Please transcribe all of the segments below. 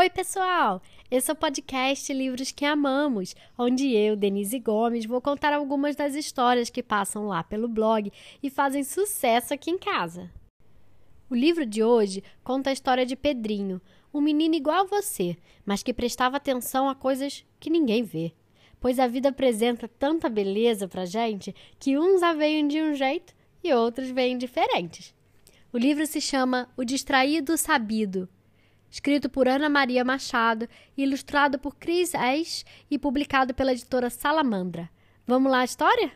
Oi, pessoal! Esse é o podcast Livros que Amamos, onde eu, Denise Gomes, vou contar algumas das histórias que passam lá pelo blog e fazem sucesso aqui em casa. O livro de hoje conta a história de Pedrinho, um menino igual a você, mas que prestava atenção a coisas que ninguém vê. Pois a vida apresenta tanta beleza pra gente que uns a veem de um jeito e outros veem diferentes. O livro se chama O Distraído Sabido escrito por Ana Maria Machado, ilustrado por Cris Esch e publicado pela editora Salamandra. Vamos lá a história?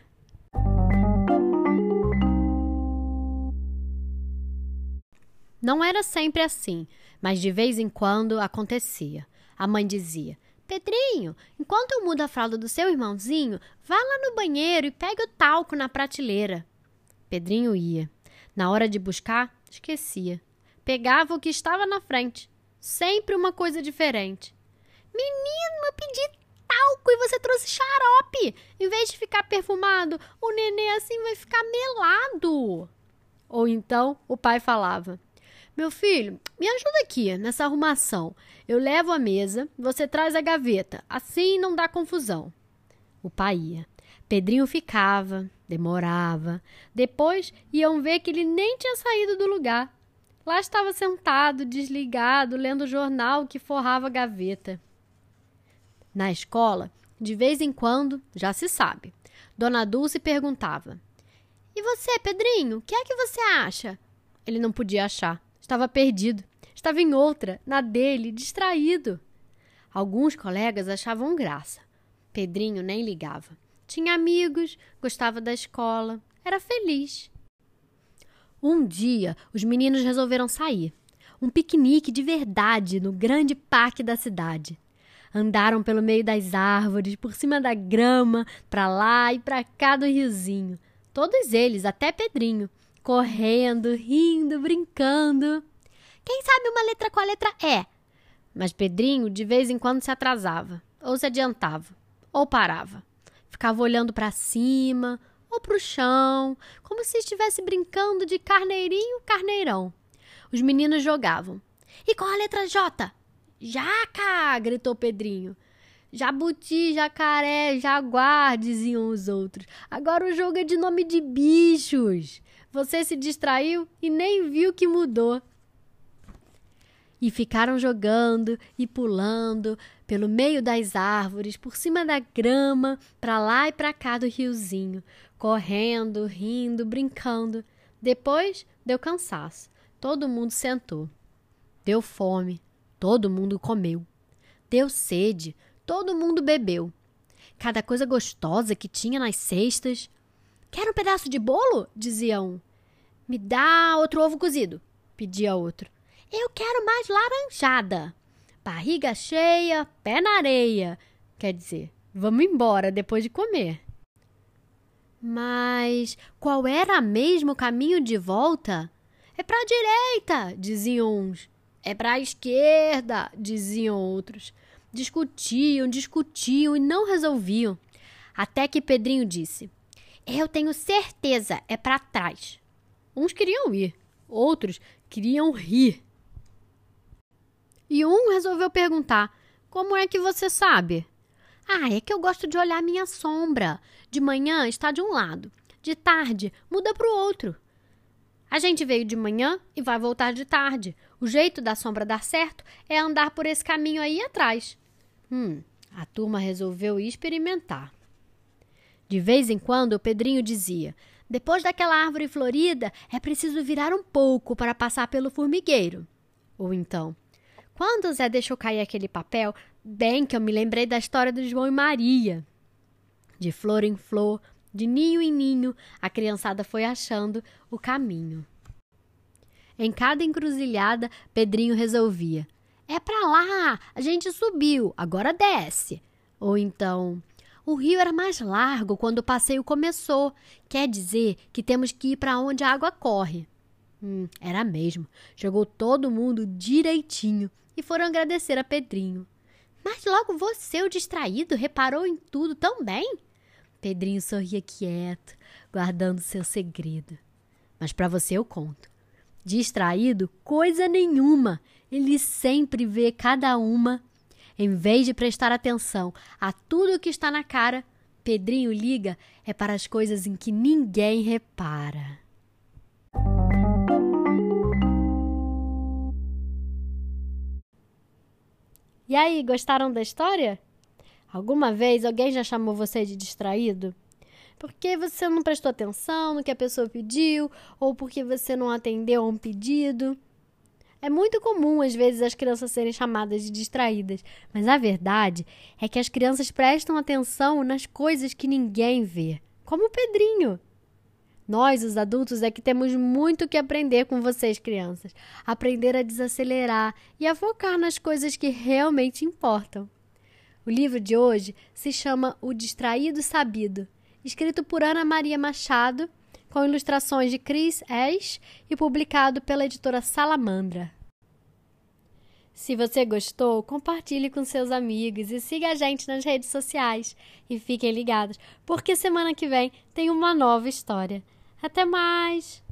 Não era sempre assim, mas de vez em quando acontecia. A mãe dizia: Pedrinho, enquanto eu mudo a fralda do seu irmãozinho, vá lá no banheiro e pegue o talco na prateleira. Pedrinho ia. Na hora de buscar, esquecia. Pegava o que estava na frente. Sempre uma coisa diferente. Menino, eu pedi talco e você trouxe xarope. Em vez de ficar perfumado, o neném assim vai ficar melado. Ou então o pai falava: Meu filho, me ajuda aqui nessa arrumação. Eu levo a mesa, você traz a gaveta. Assim não dá confusão. O pai ia. Pedrinho ficava, demorava. Depois iam ver que ele nem tinha saído do lugar. Lá estava sentado, desligado, lendo o jornal que forrava a gaveta. Na escola, de vez em quando, já se sabe, Dona Dulce perguntava: E você, Pedrinho, o que é que você acha? Ele não podia achar, estava perdido, estava em outra, na dele, distraído. Alguns colegas achavam graça. Pedrinho nem ligava. Tinha amigos, gostava da escola, era feliz. Um dia, os meninos resolveram sair. Um piquenique de verdade no grande parque da cidade. Andaram pelo meio das árvores, por cima da grama, para lá e para cá do riozinho. Todos eles, até Pedrinho, correndo, rindo, brincando. Quem sabe uma letra com a letra E? Mas Pedrinho de vez em quando se atrasava, ou se adiantava, ou parava. Ficava olhando para cima, ou para o chão, como se estivesse brincando de carneirinho, carneirão. Os meninos jogavam. E qual a letra J? Jaca! gritou Pedrinho. Jabuti, jacaré, jaguar, diziam os outros. Agora o jogo é de nome de bichos. Você se distraiu e nem viu que mudou. E ficaram jogando e pulando pelo meio das árvores, por cima da grama, para lá e para cá do riozinho, correndo, rindo, brincando. Depois deu cansaço. Todo mundo sentou. Deu fome. Todo mundo comeu. Deu sede. Todo mundo bebeu. Cada coisa gostosa que tinha nas cestas. Quer um pedaço de bolo? dizia um. Me dá outro ovo cozido, pedia outro. Eu quero mais laranjada. Barriga cheia, pé na areia. Quer dizer, vamos embora depois de comer. Mas qual era mesmo o caminho de volta? É para a direita, diziam uns. É para a esquerda, diziam outros. Discutiam, discutiam e não resolviam. Até que Pedrinho disse: Eu tenho certeza, é para trás. Uns queriam ir, outros queriam rir. E um resolveu perguntar: Como é que você sabe? Ah, é que eu gosto de olhar minha sombra. De manhã está de um lado, de tarde muda para o outro. A gente veio de manhã e vai voltar de tarde. O jeito da sombra dar certo é andar por esse caminho aí atrás. Hum, a turma resolveu experimentar. De vez em quando o Pedrinho dizia: Depois daquela árvore florida, é preciso virar um pouco para passar pelo formigueiro. Ou então, quando Zé deixou cair aquele papel, bem que eu me lembrei da história do João e Maria. De flor em flor, de ninho em ninho, a criançada foi achando o caminho. Em cada encruzilhada, Pedrinho resolvia: É para lá, a gente subiu, agora desce. Ou então, o rio era mais largo quando o passeio começou. Quer dizer que temos que ir para onde a água corre. Hum, era mesmo. Jogou todo mundo direitinho e foram agradecer a Pedrinho. Mas logo você, o distraído, reparou em tudo tão bem? Pedrinho sorria quieto, guardando seu segredo. Mas para você eu conto. Distraído, coisa nenhuma. Ele sempre vê cada uma. Em vez de prestar atenção a tudo que está na cara, Pedrinho liga é para as coisas em que ninguém repara. E aí, gostaram da história? Alguma vez alguém já chamou você de distraído? Porque você não prestou atenção no que a pessoa pediu ou porque você não atendeu a um pedido? É muito comum, às vezes, as crianças serem chamadas de distraídas, mas a verdade é que as crianças prestam atenção nas coisas que ninguém vê, como o Pedrinho. Nós, os adultos, é que temos muito que aprender com vocês, crianças. Aprender a desacelerar e a focar nas coisas que realmente importam. O livro de hoje se chama O Distraído Sabido, escrito por Ana Maria Machado, com ilustrações de Chris Esch e publicado pela editora Salamandra. Se você gostou, compartilhe com seus amigos e siga a gente nas redes sociais. E fiquem ligados, porque semana que vem tem uma nova história. Até mais!